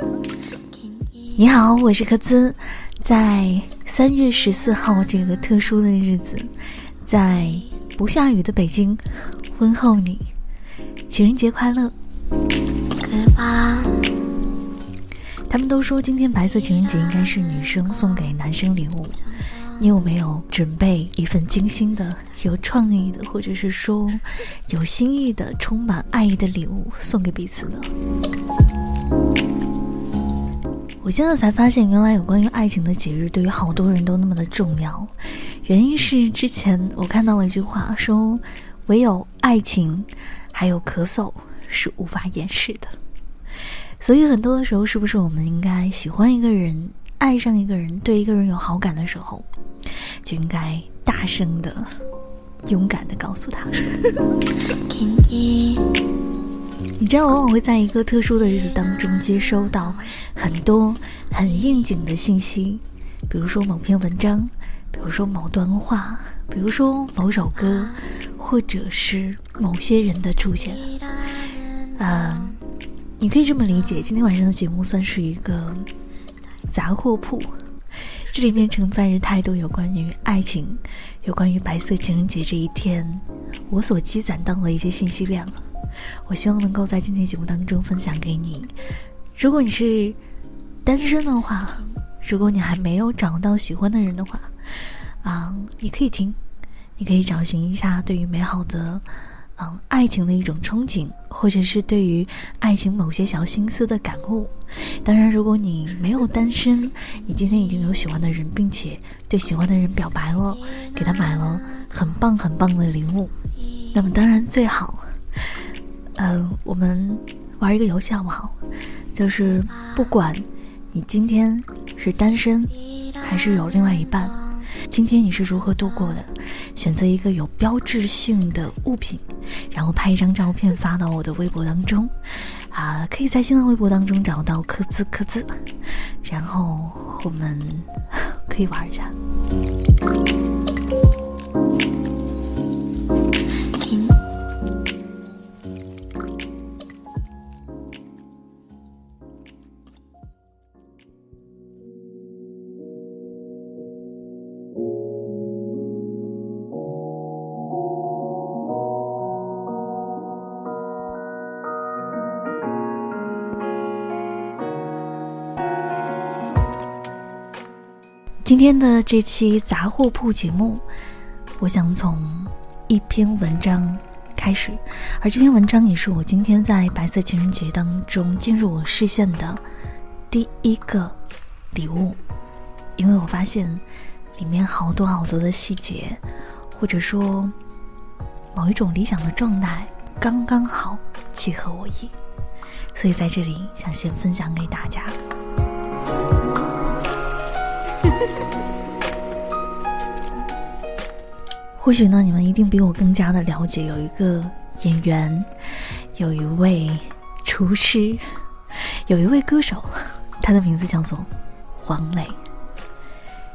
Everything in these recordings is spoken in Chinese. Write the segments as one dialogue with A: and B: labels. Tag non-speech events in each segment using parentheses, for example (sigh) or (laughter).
A: (laughs) 你好，我是柯兹，在三月十四号这个特殊的日子，在不下雨的北京，问候你，情人节快乐。他们都说今天白色情人节应该是女生送给男生礼物，你有没有准备一份精心的、有创意的，或者是说有心意的、充满爱意的礼物送给彼此呢？我现在才发现，原来有关于爱情的节日对于好多人都那么的重要。原因是之前我看到了一句话，说唯有爱情，还有咳嗽是无法掩饰的。所以很多的时候，是不是我们应该喜欢一个人、爱上一个人、对一个人有好感的时候，就应该大声的、勇敢的告诉他。(laughs) 你知道，往往会在一个特殊的日子当中接收到很多很应景的信息，比如说某篇文章，比如说某段话，比如说某首歌，或者是某些人的出现。嗯，你可以这么理解，今天晚上的节目算是一个杂货铺，这里面承载着太多有关于爱情、有关于白色情人节这一天，我所积攒到的一些信息量。我希望能够在今天节目当中分享给你。如果你是单身的话，如果你还没有找到喜欢的人的话，啊，你可以听，你可以找寻一下对于美好的，嗯，爱情的一种憧憬，或者是对于爱情某些小心思的感悟。当然，如果你没有单身，你今天已经有喜欢的人，并且对喜欢的人表白了，给他买了很棒很棒的礼物，那么当然最好。嗯，我们玩一个游戏好不好？就是不管你今天是单身还是有另外一半，今天你是如何度过的？选择一个有标志性的物品，然后拍一张照片发到我的微博当中。啊，可以在新浪微博当中找到“科兹科兹”，然后我们 (laughs) 可以玩一下。今天的这期杂货铺节目，我想从一篇文章开始，而这篇文章也是我今天在白色情人节当中进入我视线的第一个礼物，因为我发现里面好多好多的细节，或者说某一种理想的状态，刚刚好契合我意，所以在这里想先分享给大家。(laughs) 或许呢，你们一定比我更加的了解，有一个演员，有一位厨师，有一位歌手，他的名字叫做黄磊。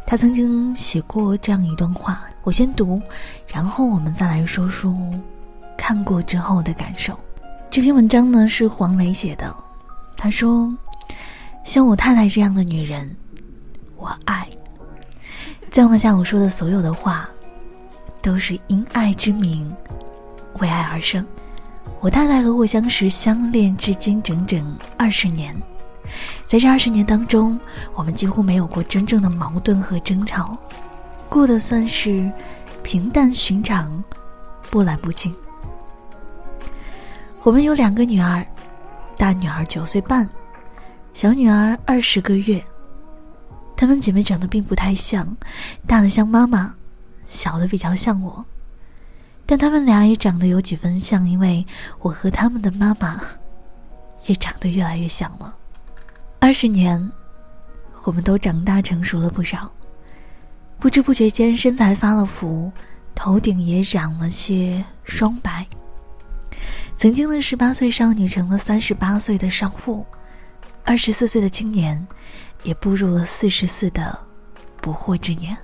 A: 他曾经写过这样一段话，我先读，然后我们再来说说看过之后的感受。这篇文章呢是黄磊写的，他说：“像我太太这样的女人，我爱。”再往下我说的所有的话。都是因爱之名，为爱而生。我太太和我相识相恋至今整整二十年，在这二十年当中，我们几乎没有过真正的矛盾和争吵，过得算是平淡寻常，波澜不惊。我们有两个女儿，大女儿九岁半，小女儿二十个月。她们姐妹长得并不太像，大的像妈妈。小的比较像我，但她们俩也长得有几分像，因为我和她们的妈妈也长得越来越像了。二十年，我们都长大成熟了不少，不知不觉间身材发了福，头顶也染了些霜白。曾经的十八岁少女成了三十八岁的少妇，二十四岁的青年也步入了四十四的不惑之年。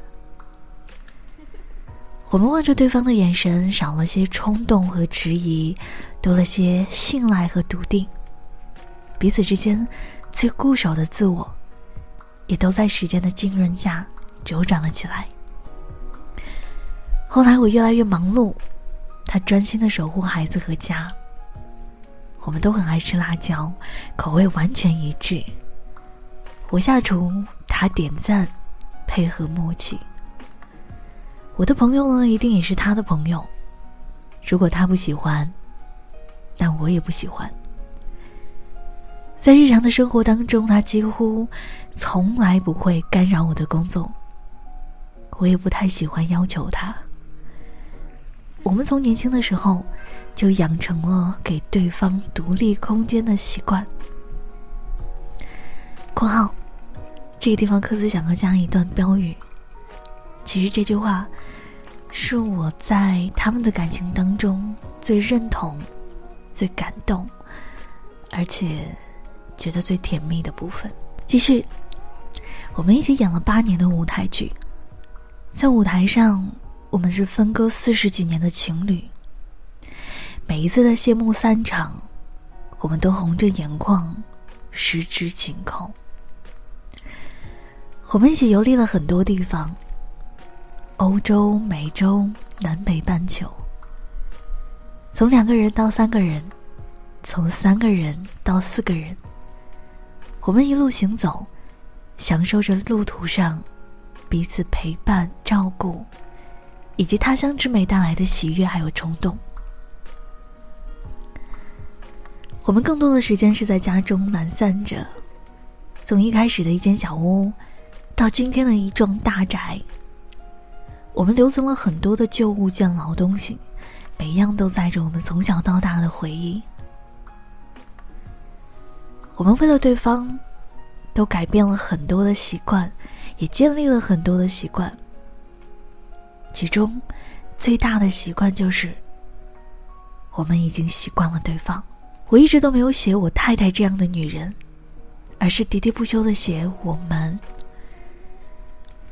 A: 我们望着对方的眼神，少了些冲动和迟疑，多了些信赖和笃定。彼此之间，最固守的自我，也都在时间的浸润下茁长了起来。后来我越来越忙碌，他专心的守护孩子和家。我们都很爱吃辣椒，口味完全一致。我下厨，他点赞，配合默契。我的朋友呢，一定也是他的朋友。如果他不喜欢，那我也不喜欢。在日常的生活当中，他几乎从来不会干扰我的工作。我也不太喜欢要求他。我们从年轻的时候就养成了给对方独立空间的习惯。括号，这个地方，科斯想要加一段标语。其实这句话是我在他们的感情当中最认同、最感动，而且觉得最甜蜜的部分。继续，我们一起演了八年的舞台剧，在舞台上。我们是分割四十几年的情侣，每一次的谢幕散场，我们都红着眼眶，十指紧扣。我们一起游历了很多地方，欧洲、美洲、南北半球，从两个人到三个人，从三个人到四个人，我们一路行走，享受着路途上彼此陪伴、照顾。以及他乡之美带来的喜悦，还有冲动。我们更多的时间是在家中懒散着，从一开始的一间小屋，到今天的一幢大宅。我们留存了很多的旧物件、老东西，每样都载着我们从小到大的回忆。我们为了对方，都改变了很多的习惯，也建立了很多的习惯。其中，最大的习惯就是，我们已经习惯了对方。我一直都没有写我太太这样的女人，而是喋喋不休的写我们。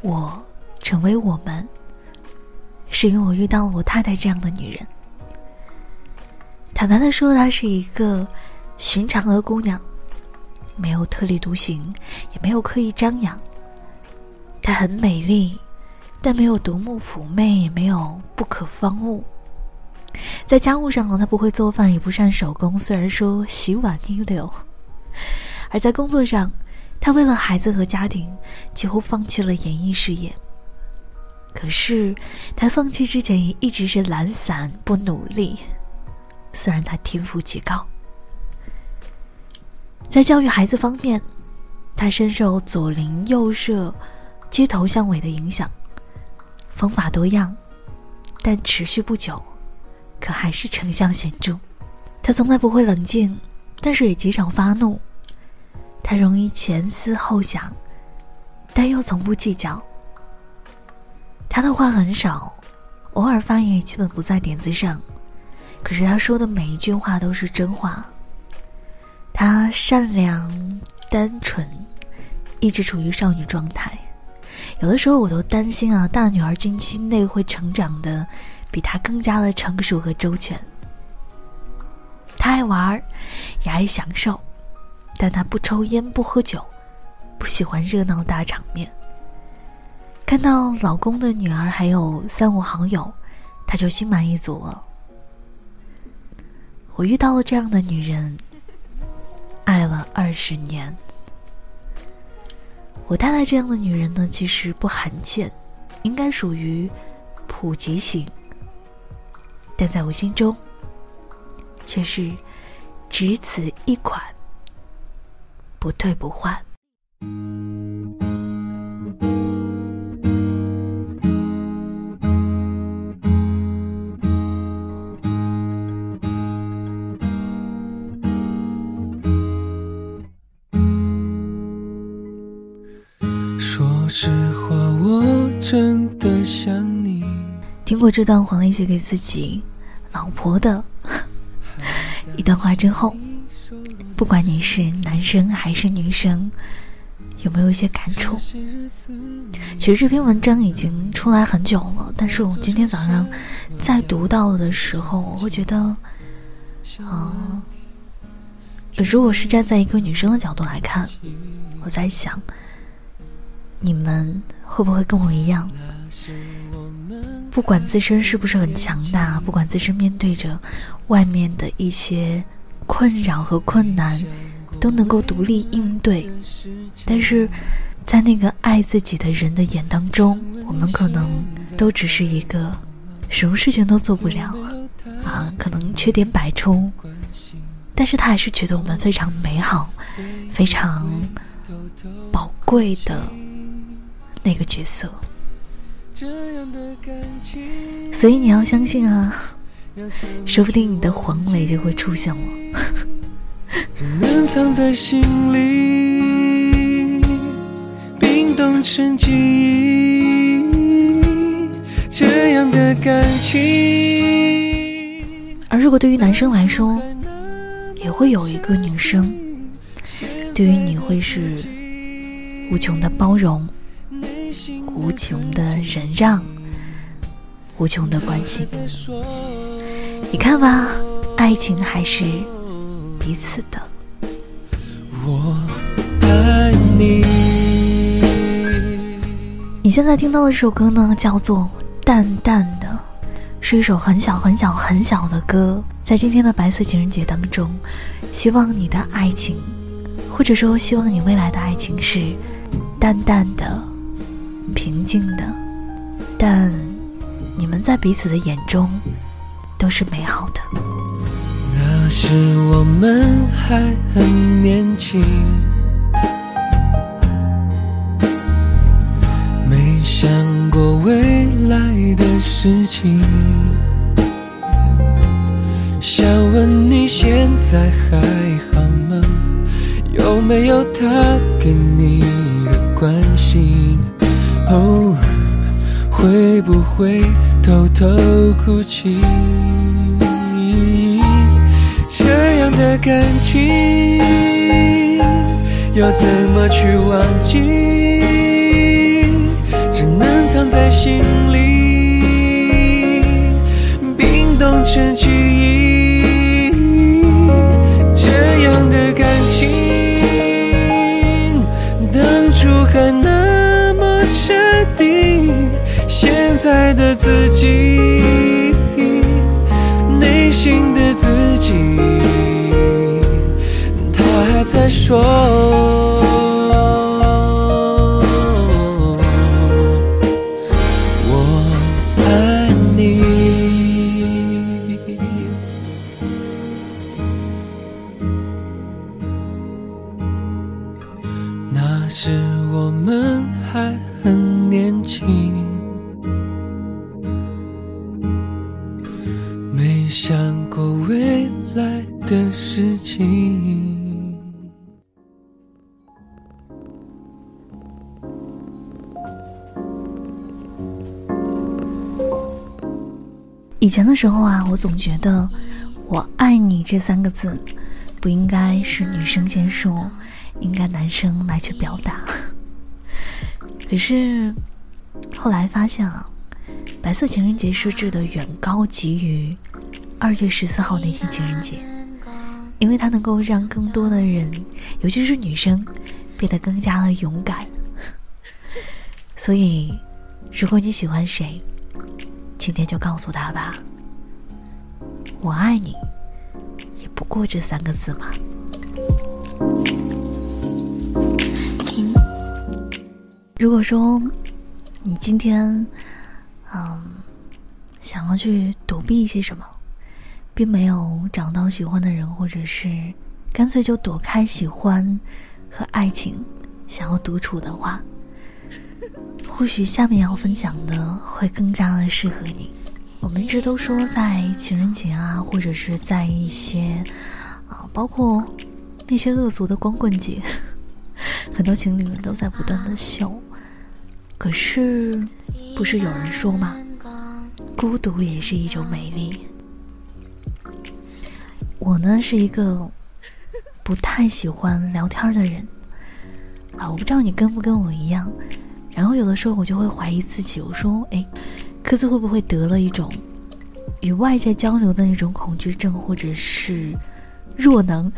A: 我成为我们，是因为我遇到了我太太这样的女人。坦白的说，她是一个寻常的姑娘，没有特立独行，也没有刻意张扬。她很美丽。但没有独木妩媚，也没有不可方物。在家务上呢，她不会做饭，也不善手工。虽然说洗碗一流，而在工作上，他为了孩子和家庭，几乎放弃了演艺事业。可是，他放弃之前也一直是懒散不努力。虽然他天赋极高，在教育孩子方面，他深受左邻右舍、街头巷尾的影响。方法多样，但持续不久，可还是成效显著。他从来不会冷静，但是也极少发怒。他容易前思后想，但又从不计较。他的话很少，偶尔发言也基本不在点子上。可是他说的每一句话都是真话。他善良单纯，一直处于少女状态。有的时候我都担心啊，大女儿近期内会成长的比她更加的成熟和周全。她爱玩，也爱享受，但她不抽烟不喝酒，不喜欢热闹大场面。看到老公的女儿还有三五好友，她就心满意足了。我遇到了这样的女人，爱了二十年。我带来这样的女人呢，其实不罕见，应该属于普及型，但在我心中，却是只此一款，不退不换。说实话，我真的想你听过这段黄磊写给自己老婆的 (laughs) 一段话之后，不管你是男生还是女生，有没有一些感触？其实这篇文章已经出来很久了，但是我今天早上在读到的时候，我会觉得，啊，如果是站在一个女生的角度来看，我在想，你们会不会跟我一样？不管自身是不是很强大，不管自身面对着外面的一些困扰和困难，都能够独立应对。但是，在那个爱自己的人的眼当中，我们可能都只是一个什么事情都做不了啊，可能缺点百出，但是他还是觉得我们非常美好、非常宝贵的那个角色。所以你要相信啊，说不定你的黄磊就会出现我。能。藏在心里，冰冻成记忆，这样的感情。而如果对于男生来说，也会有一个女生，对于你会是无穷的包容。无穷的忍让，无穷的关心。你看吧，爱情还是彼此的。我爱你。你现在听到的这首歌呢，叫做《淡淡的》，是一首很小很小很小的歌。在今天的白色情人节当中，希望你的爱情，或者说希望你未来的爱情是淡淡的。平静的，但你们在彼此的眼中都是美好的。那时我们还很年轻，没想过未来的事情。想问你现在还好吗？有没有他给你的关心？偶尔会不会偷偷哭泣？这样的感情要怎么去忘记？只能藏在心里，冰冻成记爱的自己，内心的自己，他还在说。以前的时候啊，我总觉得“我爱你”这三个字不应该是女生先说，应该男生来去表达。(laughs) 可是后来发现啊，白色情人节设置的远高级于二月十四号那天情人节，因为它能够让更多的人，尤其是女生，变得更加的勇敢。所以，如果你喜欢谁，今天就告诉他吧，我爱你，也不过这三个字嘛。如果说你今天，嗯，想要去躲避一些什么，并没有找到喜欢的人，或者是干脆就躲开喜欢和爱情，想要独处的话。或许下面要分享的会更加的适合你。我们一直都说，在情人节啊，或者是在一些啊，包括那些恶俗的光棍节，(laughs) 很多情侣们都在不断的秀。可是，不是有人说吗？孤独也是一种美丽。我呢，是一个不太喜欢聊天的人啊，我不知道你跟不跟我一样。然后有的时候我就会怀疑自己，我说：“哎，科子会不会得了一种与外界交流的那种恐惧症，或者是弱能？”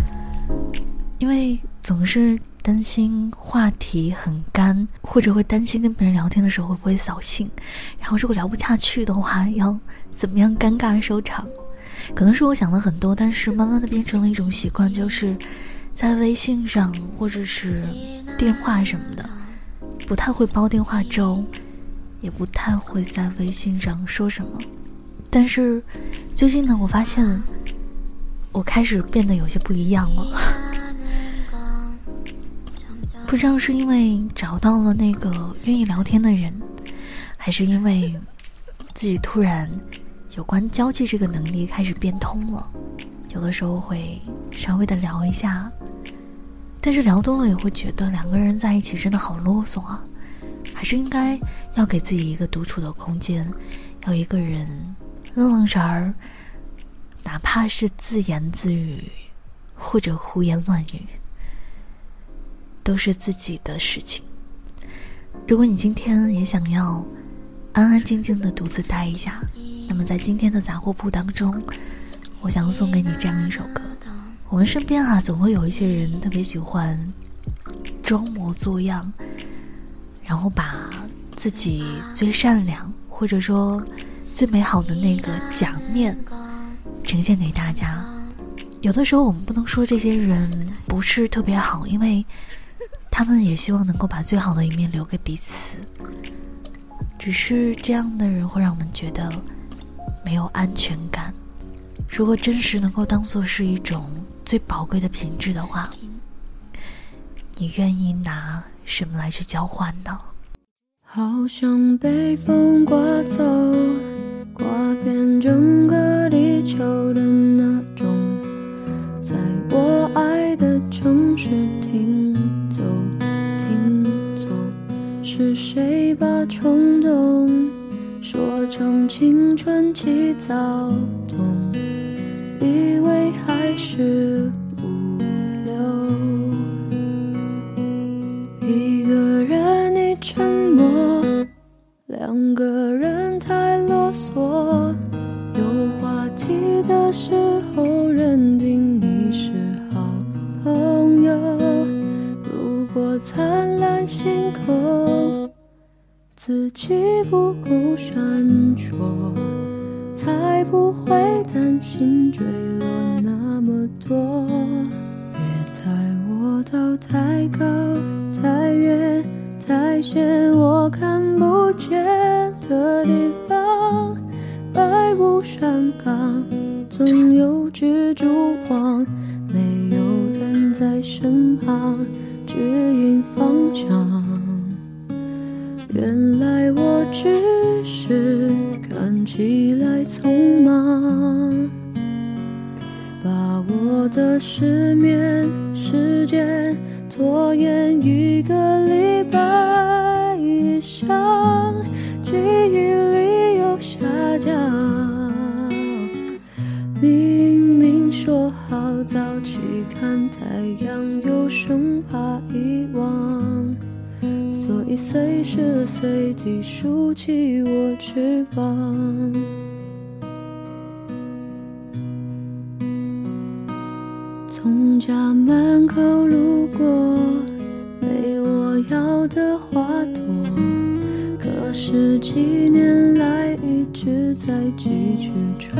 A: (laughs) 因为总是担心话题很干，或者会担心跟别人聊天的时候会不会扫兴，然后如果聊不下去的话，要怎么样尴尬收场？可能是我想了很多，但是慢慢的变成了一种习惯，就是在微信上或者是电话什么的，不太会煲电话粥，也不太会在微信上说什么。但是最近呢，我发现我开始变得有些不一样了，(laughs) 不知道是因为找到了那个愿意聊天的人，还是因为自己突然。有关交际这个能力开始变通了，有的时候会稍微的聊一下，但是聊多了也会觉得两个人在一起真的好啰嗦啊，还是应该要给自己一个独处的空间，要一个人愣愣神儿，哪怕是自言自语或者胡言乱语，都是自己的事情。如果你今天也想要安安静静的独自待一下。那么在今天的杂货铺当中，我想送给你这样一首歌。我们身边啊，总会有一些人特别喜欢装模作样，然后把自己最善良或者说最美好的那个假面呈现给大家。有的时候我们不能说这些人不是特别好，因为他们也希望能够把最好的一面留给彼此。只是这样的人会让我们觉得。没有安全感。如果真实能够当做是一种最宝贵的品质的话，你愿意拿什么来去交换呢？
B: 好像被风刮走，刮遍整个地球的那种，在我爱的城市停走，停走，是谁把冲动？说成青春期躁动，是无聊。一个人你沉默，两个人太啰嗦。有话题的时候认定你是好朋友，如果灿烂星空。自己不够闪烁，才不会担心坠落么多。别带我到太高、太远、太险我看不见的地方。百步山岗，总有蜘蛛网，没有人在身旁指引方向。原来我只是看起来匆忙，把我的失眠时间拖延一个礼拜以上，记忆力又下降。明明说好早起看太阳，又生怕遗忘。所以随时随地竖起我翅膀。的花朵，可是几年来一直在寄去车，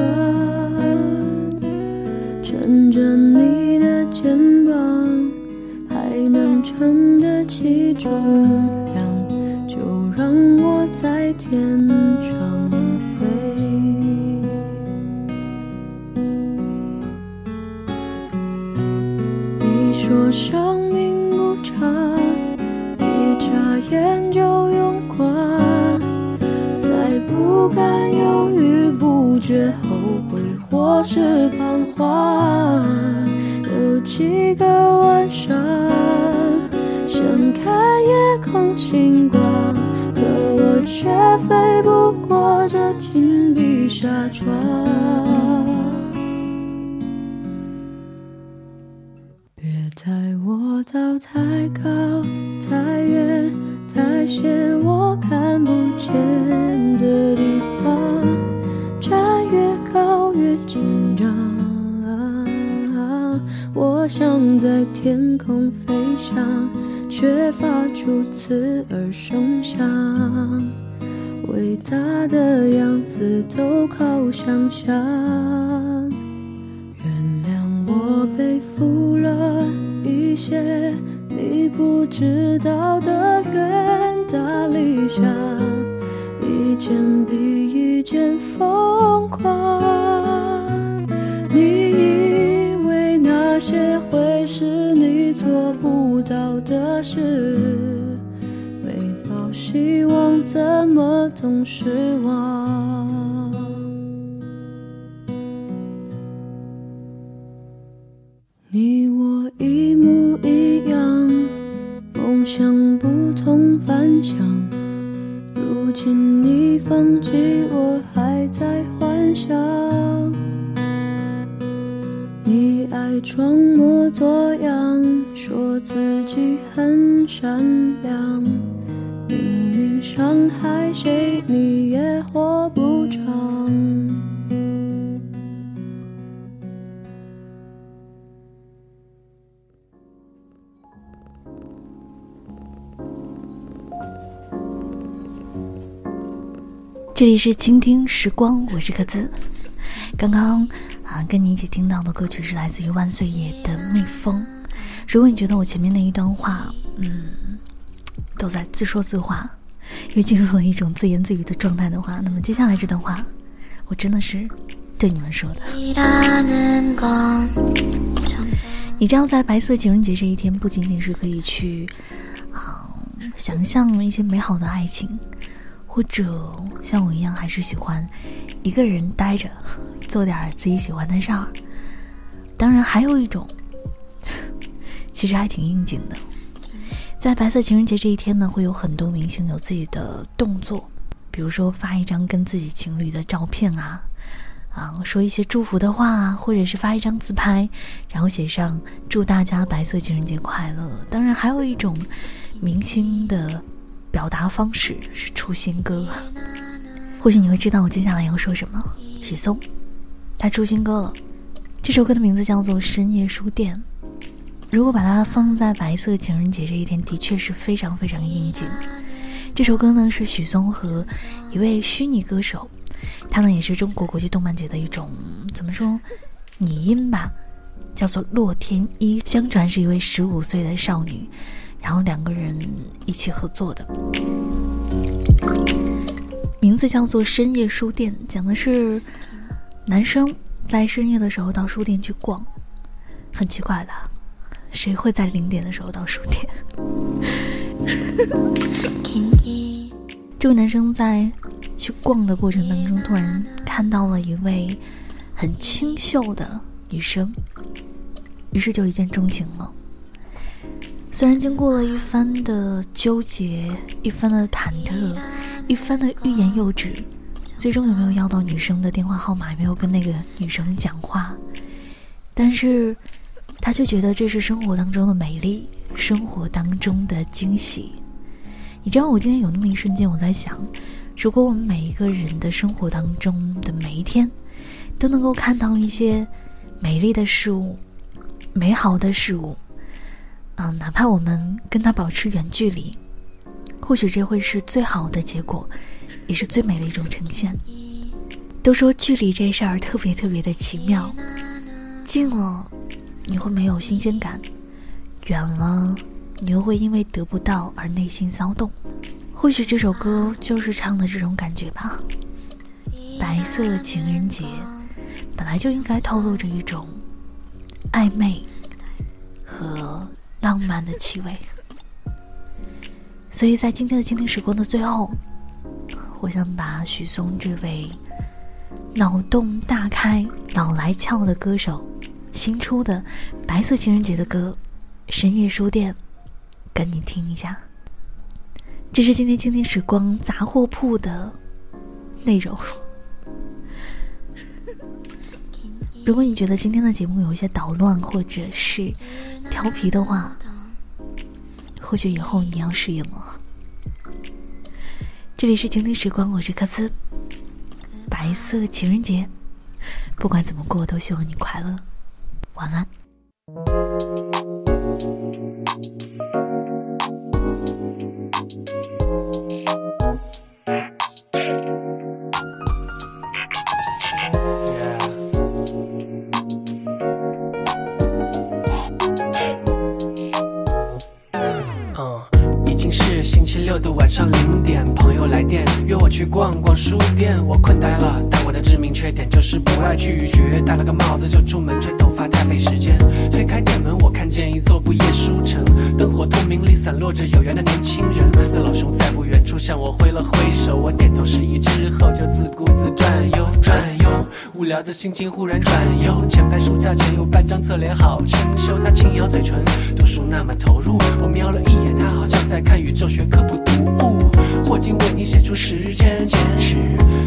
B: 撑着你的肩膀。还能撑得起重量，就让我在天上飞。你说生命敢犹豫不决，后悔或是彷徨。有几个晚上，想看夜空星光，可我却飞不过这紧闭纱窗。在天空飞翔，却发出刺耳声响。伟大的样子都靠想象。原谅我背负了一些你不知道的远大理想，一件比一件疯狂。到的事？希望怎么总失望？你我一模一样，梦想不同凡响。如今你放弃，我还在幻想。你爱装模作样，说自己很善良。明明伤害谁，你也活不长。
A: 这里是倾听时光，我是柯兹。刚刚啊，跟你一起听到的歌曲是来自于万岁爷的《蜜蜂》。如果你觉得我前面那一段话，嗯，都在自说自话。又进入了一种自言自语的状态的话，那么接下来这段话，我真的是对你们说的。你知道，在白色情人节这一天，不仅仅是可以去啊想象一些美好的爱情，或者像我一样，还是喜欢一个人待着，做点自己喜欢的事儿。当然，还有一种，其实还挺应景的。在白色情人节这一天呢，会有很多明星有自己的动作，比如说发一张跟自己情侣的照片啊，啊，说一些祝福的话啊，或者是发一张自拍，然后写上祝大家白色情人节快乐。当然，还有一种明星的表达方式是出新歌，或许你会知道我接下来要说什么。许嵩，他出新歌了，这首歌的名字叫做《深夜书店》。如果把它放在白色情人节这一天，的确是非常非常应景。这首歌呢是许嵩和一位虚拟歌手，他呢也是中国国际动漫节的一种怎么说拟音吧，叫做洛天依。相传是一位十五岁的少女，然后两个人一起合作的，名字叫做《深夜书店》，讲的是男生在深夜的时候到书店去逛，很奇怪的。谁会在零点的时候到书店？(laughs) 这位男生在去逛的过程当中，突然看到了一位很清秀的女生，于是就一见钟情了。虽然经过了一番的纠结、一番的忐忑、一番的欲言又止，最终也没有要到女生的电话号码，也没有跟那个女生讲话，但是。他就觉得这是生活当中的美丽，生活当中的惊喜。你知道，我今天有那么一瞬间，我在想，如果我们每一个人的生活当中的每一天，都能够看到一些美丽的事物、美好的事物，啊，哪怕我们跟他保持远距离，或许这会是最好的结果，也是最美的一种呈现。都说距离这事儿特别特别的奇妙，近了。你会没有新鲜感，远了，你又会因为得不到而内心骚动。或许这首歌就是唱的这种感觉吧。白色情人节本来就应该透露着一种暧昧和浪漫的气味，所以在今天的倾听时光的最后，我想把许嵩这位脑洞大开、老来俏的歌手。新出的白色情人节的歌《深夜书店》，赶紧听一下。这是今天倾听时光杂货铺的内容。(laughs) 如果你觉得今天的节目有一些捣乱或者是调皮的话，或许以后你要适应了。这里是倾听时光，我是克兹。白色情人节，不管怎么过，都希望你快乐。晚安。
C: 嗯，已经是星期六的晚上零点，朋友来电约我去逛逛书店，我困呆了，但我的致命缺点就是不爱拒绝，戴了个帽子就出门，无聊的心情忽然转悠。前排书架前有半张侧脸好清秀，他轻咬嘴唇，读书那么投入。我瞄了一眼，他好像在看宇宙学科普读。物，霍金为你写出时间简史，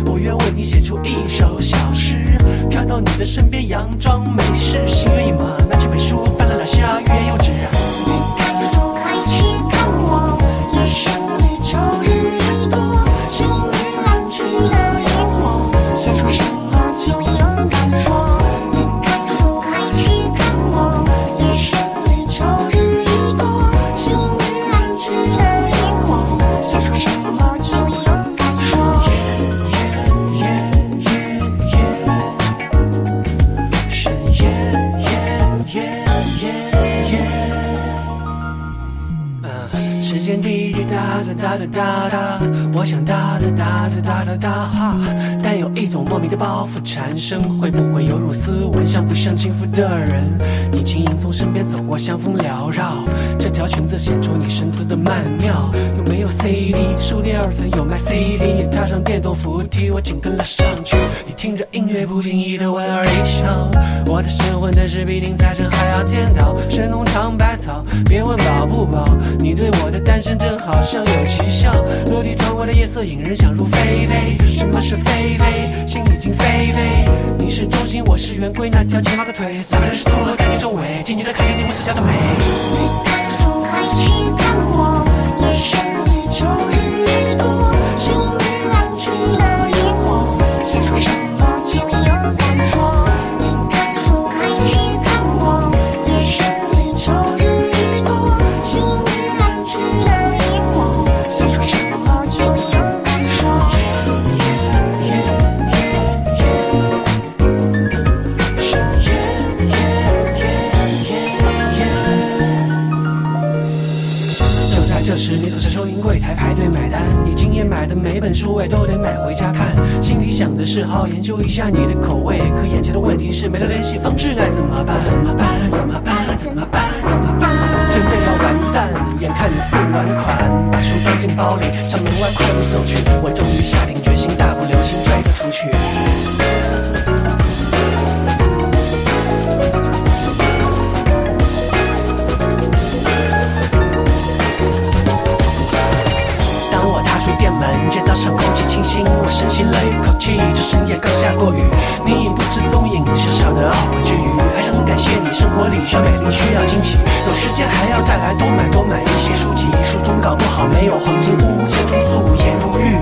C: 我愿为你写出一首小诗，飘到你的身边，佯装没事。心猿意马，拿起本书，翻了两下，欲言又止。哒哒哒，我想哒哒哒哒哒哒哈，但有一种莫名的包袱缠身，会不会有如斯文像不像轻浮的人？你轻盈从身边走过，香风缭绕，这条裙子显出你身姿的曼妙。有没有 CD？书店二层有卖 CD，你踏上电动扶梯，我紧跟了上去。你听着音乐，不经意的莞尔一笑。我的神魂，但是比宁财神还要颠倒。神农尝百草，别问饱不饱。你对我的单身真好像有情。笑，落地窗外的夜色引人想入非非。什么是非非？心已经飞飞。你是中心，我是圆规，那条睫毛的腿。三百六十度都在你周围，静静的看着你无死角的美。
D: 你看书还是看我？
C: 的懊悔之余，还是很感谢你。生活里需要美丽，需要惊喜，有时间还要再来多买多买一些书籍。书中搞不好没有黄金屋，家中素颜如玉，